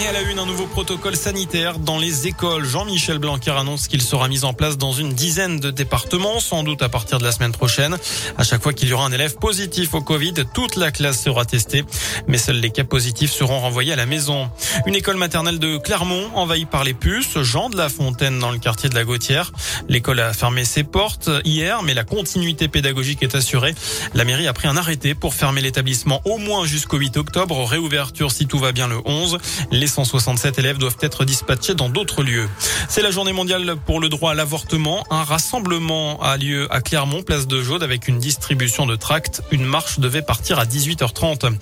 Et à la une, un nouveau protocole sanitaire dans les écoles. Jean-Michel Blanquer annonce qu'il sera mis en place dans une dizaine de départements, sans doute à partir de la semaine prochaine. À chaque fois qu'il y aura un élève positif au Covid, toute la classe sera testée. Mais seuls les cas positifs seront renvoyés à la maison. Une école maternelle de Clermont envahie par les puces. Jean de la Fontaine dans le quartier de la Gautière. L'école a fermé ses portes hier, mais la continuité pédagogique est assurée. La mairie a pris un arrêté pour fermer l'établissement au moins jusqu'au 8 octobre. Réouverture si tout va bien le 11. Les 167 élèves doivent être dispatchés dans d'autres lieux. C'est la journée mondiale pour le droit à l'avortement. Un rassemblement a lieu à Clermont, place de Jaude, avec une distribution de tracts. Une marche devait partir à 18h30.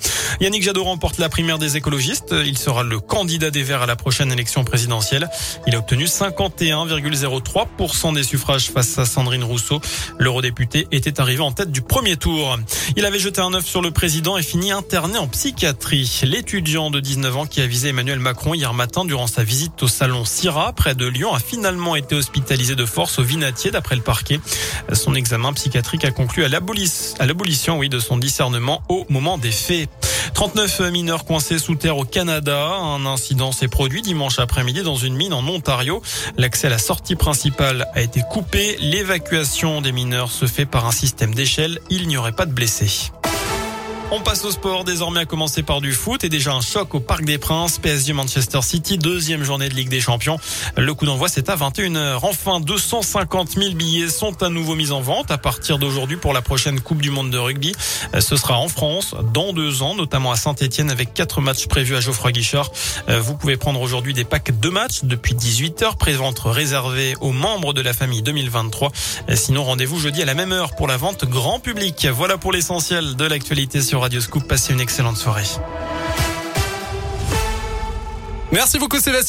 Yannick Jadot remporte la primaire des écologistes. Il sera le candidat des Verts à la prochaine élection présidentielle. Il a obtenu 51,03% des suffrages face à Sandrine Rousseau. L'eurodéputé était arrivé en tête du premier tour. Il avait jeté un œuf sur le président et fini interné en psychiatrie. L'étudiant de 19 ans qui a visé Emmanuel Macron hier matin durant sa visite au salon Syrah près de Lyon a finalement été hospitalisé de force au Vinatier d'après le parquet. Son examen psychiatrique a conclu à l'abolition oui, de son discernement au moment des faits. 39 mineurs coincés sous terre au Canada. Un incident s'est produit dimanche après-midi dans une mine en Ontario. L'accès à la sortie principale a été coupé. L'évacuation des mineurs se fait par un système d'échelle. Il n'y aurait pas de blessés. On passe au sport désormais à commencer par du foot et déjà un choc au Parc des Princes. PSG Manchester City, deuxième journée de Ligue des Champions. Le coup d'envoi c'est à 21h. Enfin, 250 000 billets sont à nouveau mis en vente à partir d'aujourd'hui pour la prochaine Coupe du Monde de rugby. Ce sera en France dans deux ans, notamment à Saint-Etienne avec quatre matchs prévus à Geoffroy Guichard. Vous pouvez prendre aujourd'hui des packs de matchs depuis 18h, présente réservée aux membres de la famille 2023. Sinon, rendez-vous jeudi à la même heure pour la vente grand public. Voilà pour l'essentiel de l'actualité Radio Scoop. Passez une excellente soirée. Merci beaucoup Sébastien.